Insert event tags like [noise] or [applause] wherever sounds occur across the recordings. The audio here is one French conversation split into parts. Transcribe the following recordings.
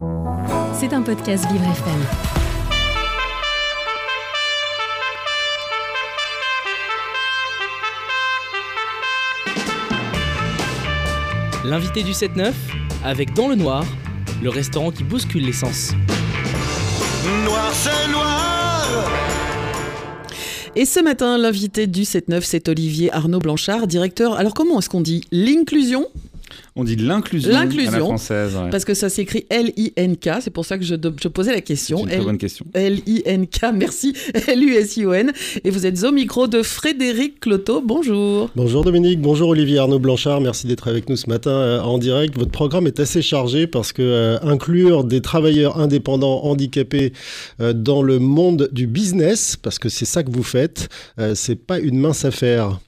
C'est un podcast Vivre FM. L'invité du 7-9, avec Dans le Noir, le restaurant qui bouscule l'essence. Noir, c'est noir Et ce matin, l'invité du 7-9, c'est Olivier Arnaud Blanchard, directeur. Alors, comment est-ce qu'on dit L'inclusion? On dit l'inclusion à la L'inclusion. française. ouais. Parce que ça s'écrit L-I-N-K, c'est pour ça que je, je posais la C'est question. une très L- bonne question. L-I-N-K, merci. [laughs] L-U-S-I-O-N. Et vous êtes au micro de Frédéric Cloteau. Bonjour. Bonjour Dominique, bonjour Olivier Arnaud Blanchard, merci d'être avec nous ce matin euh, en direct. Votre programme est assez chargé parce que euh, inclure des travailleurs indépendants handicapés euh, dans le monde du business, parce que c'est ça que vous faites, euh, c'est pas une mince affaire.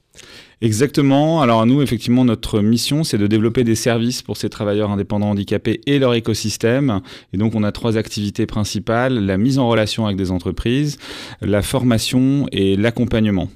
Exactement. Alors nous, effectivement, notre mission, c'est de développer des services pour ces travailleurs indépendants handicapés et leur écosystème. Et donc, on a trois activités principales la mise en relation avec des entreprises, la formation et l'accompagnement.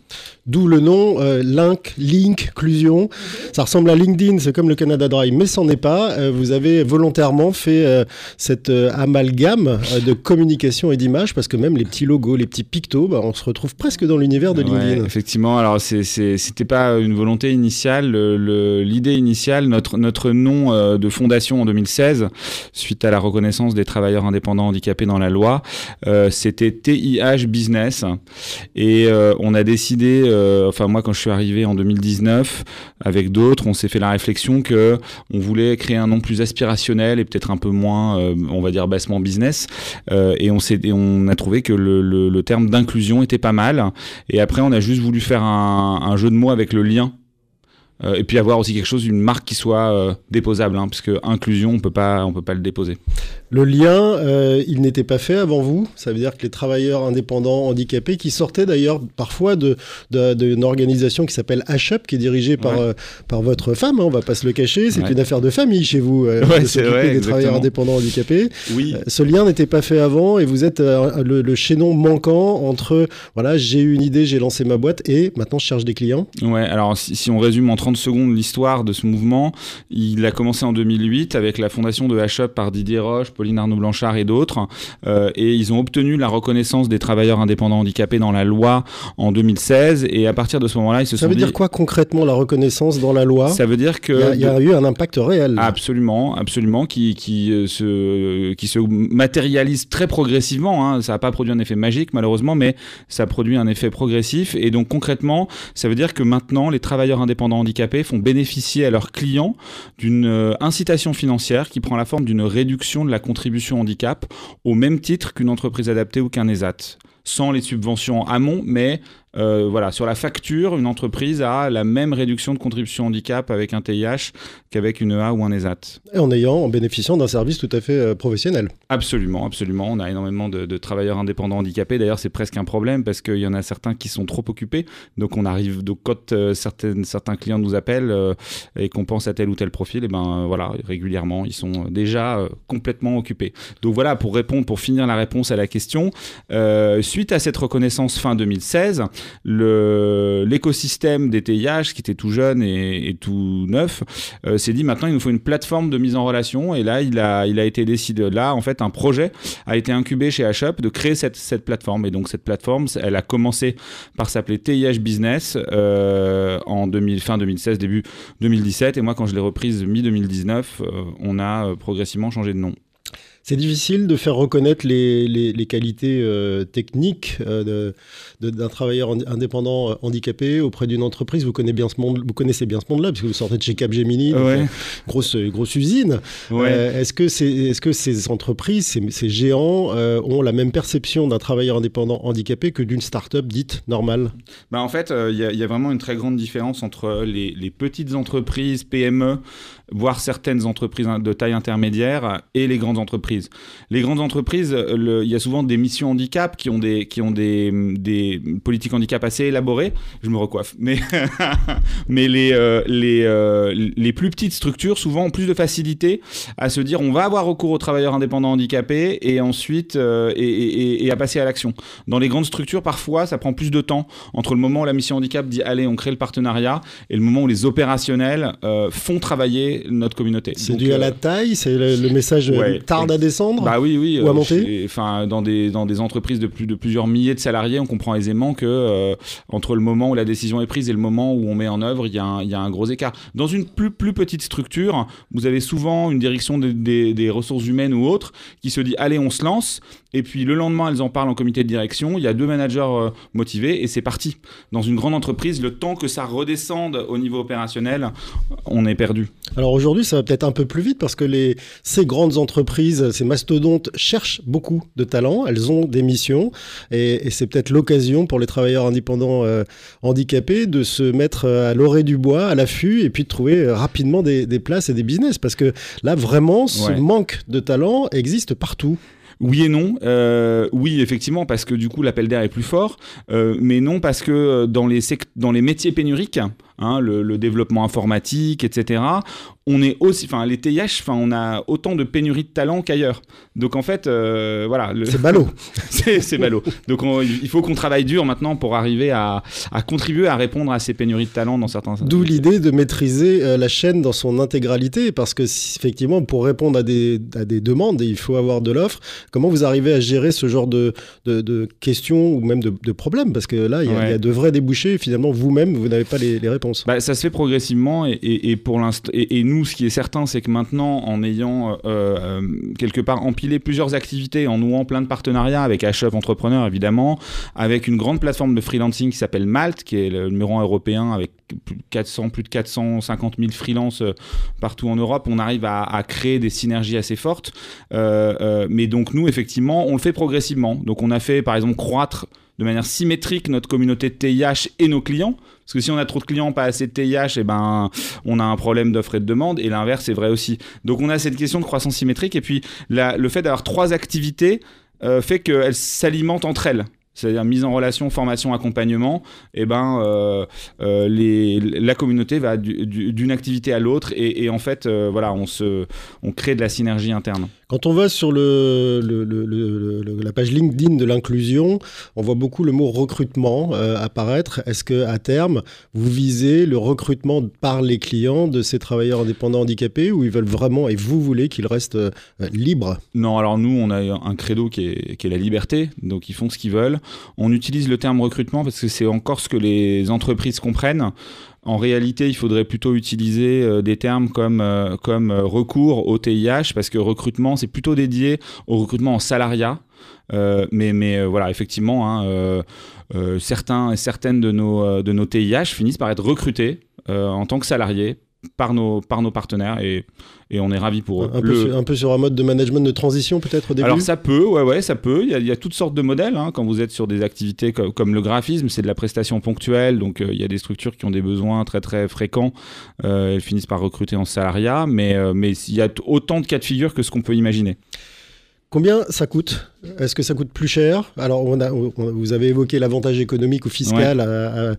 D'où le nom euh, Link, Link, Clusion. Ça ressemble à LinkedIn, c'est comme le Canada Drive, mais c'en est pas. Euh, vous avez volontairement fait euh, cette euh, amalgame de communication et d'image parce que même les petits logos, les petits pictos, bah, on se retrouve presque dans l'univers de Ouais, LinkedIn. effectivement. Alors, c'était pas une volonté initiale. Le- le- l'idée initiale, notre, notre nom euh, de fondation en 2016, suite à la reconnaissance des travailleurs indépendants handicapés dans la loi, euh, c'était TIH Business. Et euh, on a décidé, enfin moi quand je suis arrivé en 2019, avec d'autres, on s'est fait la réflexion que on voulait créer un nom plus aspirationnel et peut-être un peu moins, on va dire bassement business. Et on s'est, on a trouvé que le terme d'inclusion était pas mal. Et après, on a juste voulu faire un, un jeu de mots avec le lien. Euh, et puis avoir aussi quelque chose, une marque qui soit euh, déposable, hein, parce que inclusion, on peut pas, on peut pas le déposer. Le lien, euh, il n'était pas fait avant vous. Ça veut dire que les travailleurs indépendants handicapés, qui sortaient d'ailleurs parfois de de- d'une organisation qui s'appelle HUP, qui est dirigée par Ouais. euh, par votre femme, hein, on va pas se le cacher, c'est Ouais. une affaire de famille chez vous, euh, Ouais, de vrai, des exactement. travailleurs indépendants handicapés. Oui. Euh, Ce lien n'était pas fait avant et vous êtes le, le chaînon manquant entre voilà, j'ai eu une idée, j'ai lancé ma boîte et maintenant je cherche des clients. Ouais, alors si, si on résume en 30 secondes l'histoire de ce mouvement, il a commencé en 2008 avec la fondation de HUP par Didier Roche, Pauline Arnaud Blanchard et d'autres. Euh, et ils ont obtenu la reconnaissance des travailleurs indépendants handicapés dans la loi en 2016. Et à partir de ce moment-là, ils se Ça sont veut dit. dire quoi concrètement la reconnaissance dans la loi? Ça veut dire que. Il y a, il y a eu un impact réel. Absolument, absolument, qui, qui, euh, se, qui se matérialise très progressivement. hein. Ça n'a pas produit un effet magique, malheureusement, mais ça produit un effet progressif. Et donc, concrètement, ça veut dire que maintenant, les travailleurs indépendants handicapés font bénéficier à leurs clients d'une euh, incitation financière qui prend la forme d'une réduction de la contribution handicap au même titre qu'une entreprise adaptée ou qu'un ESAT. Sans les subventions en amont, mais euh, voilà, sur la facture, une entreprise a la même réduction de contribution handicap avec un TIH qu'avec une EA ou un ESAT. Et en ayant, en bénéficiant d'un service tout à fait euh, professionnel. Absolument, absolument. On a énormément de, de travailleurs indépendants handicapés. D'ailleurs, c'est presque un problème parce qu'il y en a certains qui sont trop occupés. Donc, on arrive, donc quand euh, certaines, certains clients nous appellent et qu'on pense à tel ou tel profil, et ben euh, voilà, régulièrement, ils sont déjà complètement occupés. Donc voilà, pour répondre, pour finir la réponse à la question, suite à cette reconnaissance fin 2016, le- l'écosystème des TIH, qui était tout jeune et, tout neuf, euh, s'est dit maintenant il nous faut une plateforme de mise en relation. Et là, il a, il a été décidé, là, en fait, un projet a été incubé chez HUP de créer cette, cette plateforme. Et donc, cette plateforme, elle a commencé par s'appeler TIH Business euh, en 2000, fin 2016, début 2017. Et moi, quand je l'ai reprise mi-2019, euh, on a progressivement changé de nom. C'est difficile de faire reconnaître les, les- les qualités euh, techniques euh, d'un travailleur ind- indépendant euh, handicapé auprès d'une entreprise. Vous connaissez bien ce monde, vous connaissez bien ce monde-là, puisque vous sortez de chez Capgemini, Ouais. grosse grosse usine. Ouais. Euh, est-ce que c'est est-ce que ces entreprises, ces, ces géants ont la même perception d'un travailleur indépendant handicapé que d'une start-up dite normale? Bah, en fait, il y, a- il y a vraiment une très grande différence entre les, les petites entreprises, PME, voire certaines entreprises de taille intermédiaire et les grandes entreprises. Les grandes entreprises, euh, le- il y a souvent des missions handicap qui ont des, qui ont des, des politiques handicap assez élaborées. Je me recoiffe. Mais, [laughs] mais les, euh, les, euh, les plus petites structures, souvent, ont plus de facilité à se dire on va avoir recours aux travailleurs indépendants handicapés et ensuite euh, et, et- et à passer à l'action. Dans les grandes structures, parfois, ça prend plus de temps entre le moment où la mission handicap dit allez, on crée le partenariat et le moment où les opérationnels font travailler notre communauté. C'est dû à la taille, c'est le, le message ouais, tarde à descendre Bah oui, oui. Ou à euh, monter Enfin, dans des dans des entreprises de plus de plusieurs milliers de salariés, on comprend aisément que euh, entre le moment où la décision est prise et le moment où on met en œuvre, il y a un, il y a un gros écart. Dans une plus plus petite structure, vous avez souvent une direction des- des, des ressources humaines ou autre qui se dit allez, on se lance. Et puis le lendemain, elles en parlent en comité de direction. Il y a deux managers euh, motivés et c'est parti. Dans une grande entreprise, le temps que ça redescende au niveau opérationnel, on est perdu. Alors aujourd'hui, ça va peut-être un peu plus vite parce que les, ces grandes entreprises, ces mastodontes cherchent beaucoup de talents, elles ont des missions et, et c'est peut-être l'occasion pour les travailleurs indépendants euh, handicapés de se mettre euh, à l'orée du bois, à l'affût et puis de trouver rapidement des, des places et des business parce que là vraiment ce Ouais. manque de talent existe partout. Oui et non. Euh, oui, effectivement, parce que du coup, l'appel d'air est plus fort. Euh, mais non, parce que euh, dans les, dans les métiers pénuriques, hein, le, le développement informatique, etc., on est aussi. Enfin, les TIH, enfin, on a autant de pénurie de talent qu'ailleurs. Donc, en fait, euh, voilà. le- C'est ballot. [laughs] c'est ballot. Donc, on- il faut qu'on travaille dur maintenant pour arriver à, à contribuer à répondre à ces pénuries de talent dans certains. D'où l'idée de maîtriser euh, la chaîne dans son intégralité, parce que si- effectivement, pour répondre à des, à des demandes, il faut avoir de l'offre. Comment vous arrivez à gérer ce genre de, de, de questions ou même de, de problèmes? Parce que là, il y, a- Ouais. il y a de vrais débouchés. Finalement, vous-même, vous n'avez pas les, les réponses. Bah, ça se fait progressivement et, pour et, nous ce qui est certain c'est que maintenant en ayant euh, euh, quelque part empilé plusieurs activités en nouant plein de partenariats avec HUB Entrepreneur évidemment avec une grande plateforme de freelancing qui s'appelle Malte qui est le numéro un européen avec plus de 400 plus de 450 000 freelances euh, partout en Europe on arrive à, créer des synergies assez fortes. Mais donc nous effectivement on le fait progressivement. Donc on a fait par exemple croître de manière symétrique notre communauté TIH et nos clients parce que si on a trop de clients, pas assez de TIH, et ben, on a un problème d'offre et de demande. Et l'inverse est vrai aussi. Donc on a cette question de croissance symétrique. Et puis le fait d'avoir trois activités euh, fait qu'elles s'alimentent entre elles. C'est-à-dire mise en relation, formation, accompagnement. Et ben, euh, euh, la communauté va du- du- d'une activité à l'autre. Et, en fait, voilà, on, se, on crée de la synergie interne. Quand on va sur le, le- le- le- la page LinkedIn de l'inclusion, on voit beaucoup le mot recrutement euh, apparaître. Est-ce que à terme, vous visez le recrutement par les clients de ces travailleurs indépendants handicapés ou ils veulent vraiment et vous voulez qu'ils restent euh, libres? Non, alors nous, on a un credo qui est, qui est la liberté, donc ils font ce qu'ils veulent. On utilise le terme recrutement parce que c'est encore ce que les entreprises comprennent. En réalité, il faudrait plutôt utiliser euh, des termes comme, euh, euh, recours au TIH, parce que recrutement, c'est plutôt dédié au recrutement en salariat. Mais, voilà, effectivement, hein, certains et certaines de nos, de nos TIH finissent par être recrutés en tant que salariés par nos, par nos partenaires et, et on est ravis pour eux. un, peu sur, un peu sur un mode de management de transition peut-être au début alors ça peut, ouais, ouais, ça peut. Il y a, il y a toutes sortes de modèles. hein. Quand vous êtes sur des activités co- comme, le graphisme, c'est de la prestation ponctuelle. Donc euh, il y a des structures qui ont des besoins très très fréquents. Euh, elles finissent par recruter en salariat, mais euh, mais il y a autant de cas de figure que ce qu'on peut imaginer. Combien ça coûte Est-ce que ça coûte plus cher? Alors, on a, on- vous avez évoqué l'avantage économique ou fiscal à, à-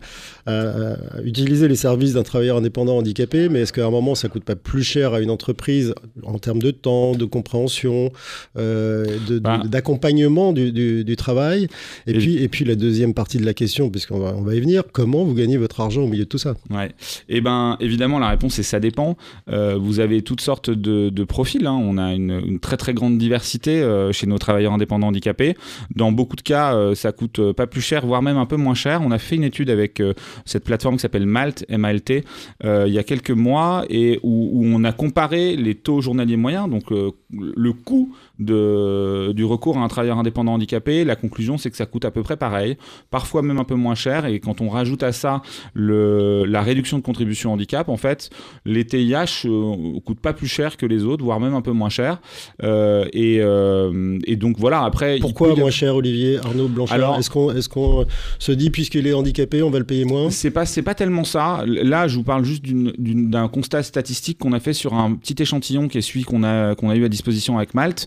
à- à utiliser les services d'un travailleur indépendant handicapé, mais est-ce qu'à un moment, ça coûte pas plus cher à une entreprise en termes de temps, de compréhension, euh, Bah. d'accompagnement du, du- du travail? Et, Et- puis, et puis la deuxième partie de la question, puisqu'on va, on va y venir, comment vous gagnez votre argent au milieu de tout ça? Ouais. Et ben évidemment la réponse est ça dépend. Euh, vous avez toutes sortes de, de profils. hein. On a une, une très très grande diversité euh, chez nos travailleurs indépendants handicapés. Dans beaucoup de cas, euh, ça coûte euh, pas plus cher, voire même un peu moins cher. On a fait une étude avec euh, cette plateforme qui s'appelle Malt, M-A-L-T, il y a quelques mois et où, on a comparé les taux journaliers moyens, donc le coût de, du recours à un travailleur indépendant handicapé. La conclusion, c'est que ça coûte à peu près pareil, parfois même un peu moins cher. Et quand on rajoute à ça le, la réduction de contribution handicap, en fait, les TIH euh, coûtent pas plus cher que les autres, voire même un peu moins cher. Euh, et, euh, et donc voilà, après. il Pourquoi moins cher, Olivier Arnaud Blanchard Est-ce qu'on est qu'on se dit, puisqu'il est handicapé, on va le payer moins? C'est pas, pas tellement ça. Là, je vous parle juste d'un constat statistique qu'on a fait sur un petit échantillon qui est celui qu'on a, qu'on a eu à disposition avec Malte,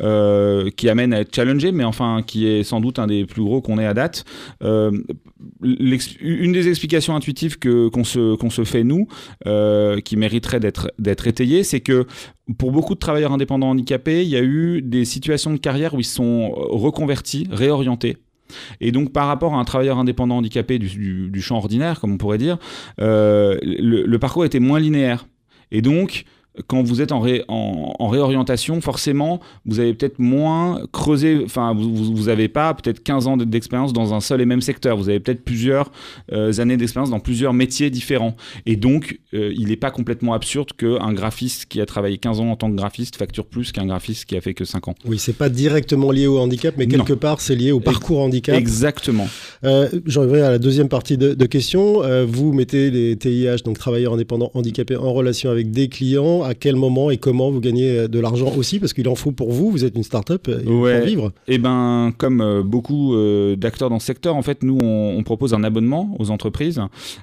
euh, qui amène à être challengé, mais enfin qui est sans doute un des plus gros qu'on ait à date. Euh, une des explications intuitives que, qu'on, se, qu'on se fait, nous, euh, qui mériterait d'être, d'être étayée, c'est que pour beaucoup de travailleurs indépendants handicapés, il y a eu des situations de carrière où ils sont reconvertis, réorientés. Et donc, par rapport à un travailleur indépendant handicapé du, champ ordinaire, comme on pourrait dire, le parcours était moins linéaire. Et donc, quand vous êtes en, ré- en, en réorientation, forcément, vous avez peut-être moins creusé, enfin, vous n'avez pas peut-être 15 ans d'expérience dans un seul et même secteur. Vous avez peut-être plusieurs euh, années d'expérience dans plusieurs métiers différents. Et donc, euh, il n'est pas complètement absurde qu'un graphiste qui a travaillé 15 ans en tant que graphiste facture plus qu'un graphiste qui a fait que 5 ans. Oui, c'est pas directement lié au handicap, mais Non. quelque part, c'est lié au parcours handicap. Exactement. Euh, J'en reviens à la deuxième partie de, de question. Euh, vous mettez les TIH, donc travailleurs indépendants handicapés, en relation avec des clients. À quel moment et comment vous gagnez euh, de l'argent aussi Parce qu'il en faut pour vous. Vous êtes une start-up et il Ouais. faut vivre. Eh ben, comme euh, beaucoup euh, d'acteurs dans ce secteur, en fait, nous, on, on propose un abonnement aux entreprises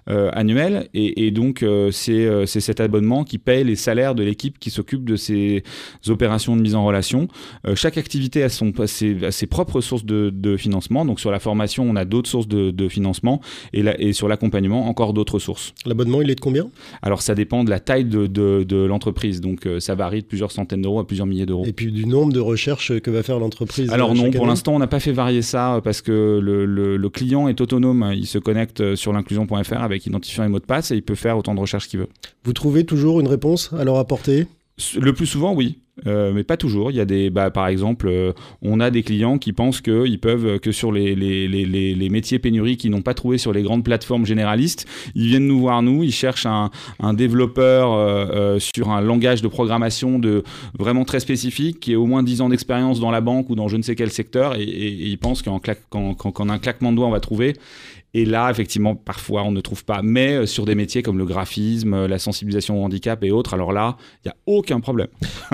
euh, annuel, et, et donc euh, c'est euh, cet abonnement qui paye les salaires de l'équipe qui s'occupe de ces opérations de mise en relation. Euh, chaque activité a, son, a ses, a ses propres sources de, de financement. Donc sur la formation, on a d'autres sources de, de financement, et, la- et sur l'accompagnement, encore d'autres sources. L'abonnement, il est de combien? Alors ça dépend de la taille de, de, de l'entreprise, donc euh, ça varie de plusieurs centaines d'euros à plusieurs milliers d'euros. Et puis du nombre de recherches que va faire l'entreprise. Alors euh, non, pour l'instant, on n'a pas fait varier ça euh, parce que le, le- le client est autonome. Il se connecte sur l'inclusion.fr avec identifiant et mot de passe et il peut faire autant de recherches qu'il veut. Vous trouvez toujours une réponse à leur apporter? Le plus souvent, oui. Euh, mais pas toujours. Il y a des, bah, par exemple, euh, on a des clients qui pensent qu'ils peuvent euh, que sur les, les, les, les, métiers pénuries qu'ils n'ont pas trouvé sur les grandes plateformes généralistes, ils viennent nous voir nous, ils cherchent un, un développeur sur un langage de programmation de vraiment très spécifique qui ait au moins 10 ans d'expérience dans la banque ou dans je ne sais quel secteur et, ils pensent qu'en un claquement de doigts on va trouver. Et là, effectivement, parfois, on ne trouve pas. Mais sur des métiers comme le graphisme, la sensibilisation au handicap et autres, alors là, il n'y a aucun problème.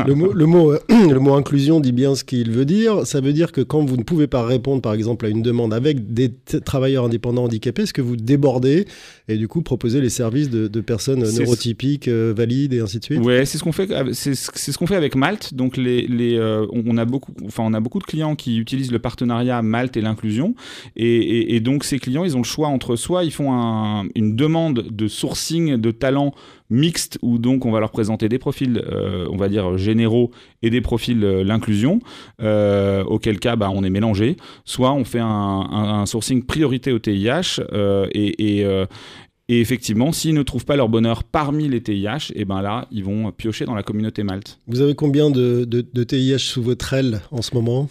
le, mot, le, mot, euh, [clears throat] le mot inclusion dit bien ce qu'il veut dire. Ça veut dire que quand vous ne pouvez pas répondre, par exemple, à une demande avec des travailleurs indépendants handicapés, est-ce que vous débordez et du coup proposez les services de, de personnes neurotypiques, euh, valides et ainsi de suite? Ouais, c'est ce qu'on fait. C'est ce qu'on fait avec Malte. Donc les, les euh, on on a beaucoup, enfin on a beaucoup de clients qui utilisent le partenariat Malte et l'inclusion. Et, et- et donc ces clients, ils ont le choix entre soit ils font un- une demande de sourcing de talents mixte où donc on va leur présenter des profils, euh, on va dire généraux et des profils euh, l'inclusion. euh, auquel cas, bah, on est mélangé. Soit on fait un, sourcing priorité au TIH et, et effectivement, s'ils ne trouvent pas leur bonheur parmi les TIH, et ben là, ils vont piocher dans la communauté Malte. Vous avez combien de, de, de TIH sous votre aile en ce moment?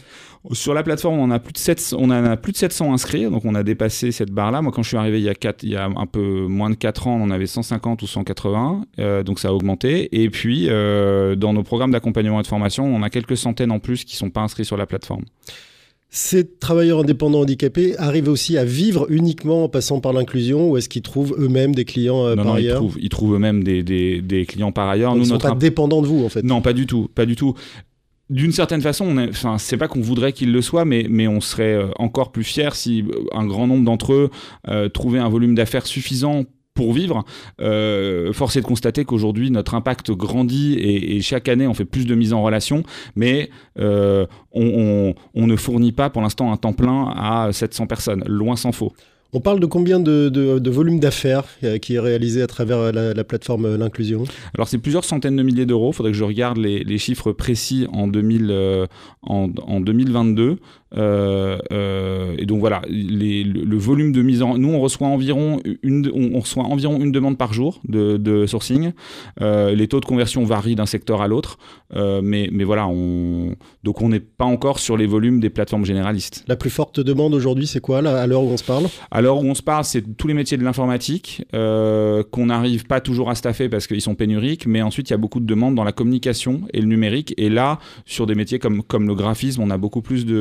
Sur la plateforme, on en a plus de 700, on en a plus de 700 inscrits, donc on a dépassé cette barre-là. Moi, quand je suis arrivé il y a, quatre- il y a un peu moins de 4 ans, on en avait 150 ou 180, euh, donc ça a augmenté. Et puis, euh, dans nos programmes d'accompagnement et de formation, on a quelques centaines en plus qui sont pas inscrits sur la plateforme. Ces travailleurs indépendants handicapés arrivent aussi à vivre uniquement en passant par l'inclusion ou est-ce qu'ils trouvent eux-mêmes des clients euh, non, par non, ils ailleurs trouvent, ils trouvent eux-mêmes des, des- des clients par ailleurs. Donc, Ils ne sont notre pas dépendants de vous en fait. Non, pas du tout, pas du tout. D'une certaine façon, enfin, c'est pas qu'on voudrait qu'ils le soient, mais, mais on serait euh, encore plus fiers si un grand nombre d'entre eux euh, trouvaient un volume d'affaires suffisant pour vivre. Euh, force est de constater qu'aujourd'hui, notre impact grandit et, et chaque année, on fait plus de mise en relation, mais euh, on, on- on ne fournit pas pour l'instant un temps plein à 700 personnes, loin s'en faut. On parle de combien de, de- de volume d'affaires euh, qui est réalisé à travers la, la plateforme l'inclusion? Alors c'est plusieurs centaines de milliers d'euros. Il faudrait que je regarde les, les chiffres précis en, 2000, euh, en, en 2022. Euh, euh, et donc voilà, les- le, le volume de mise en... Nous, on reçoit environ une, on, reçoit environ une demande par jour de, de sourcing. Euh, les taux de conversion varient d'un secteur à l'autre. Mais, mais voilà, on... donc on n'est pas encore sur les volumes des plateformes généralistes. La plus forte demande aujourd'hui, c'est quoi là, à l'heure où on se parle? À l'heure où on se parle, c'est tous les métiers de l'informatique euh, qu'on n'arrive pas toujours à staffer parce qu'ils sont pénuriques, mais ensuite il y a beaucoup de demandes dans la communication et le numérique. Et là, sur des métiers comme, comme le graphisme, on a beaucoup plus de.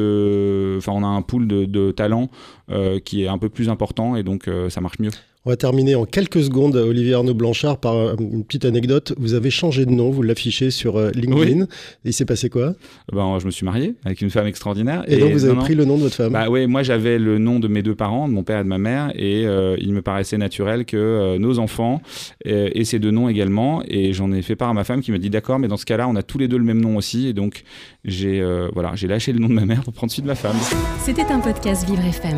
Enfin, on a un pool de, de talents euh, qui est un peu plus important et donc euh, ça marche mieux. On va terminer en quelques secondes, Olivier Arnaud Blanchard, par euh, une petite anecdote. Vous avez changé de nom, vous l'affichez sur euh, LinkedIn. Et il s'est passé quoi? Ben, je me suis marié avec une femme extraordinaire. et, donc vous avez non, non. pris le nom de votre femme? Bah ouais, moi j'avais le nom de mes deux parents, de mon père et de ma mère, et euh, il me paraissait naturel que euh, nos enfants euh, aient ces deux noms également. Et j'en ai fait part à ma femme qui me dit d'accord, mais dans ce cas-là, on a tous les deux le même nom aussi. Et donc j'ai euh, voilà, j'ai lâché le nom de ma mère pour prendre celui de ma femme. C'était un podcast Vivre FM.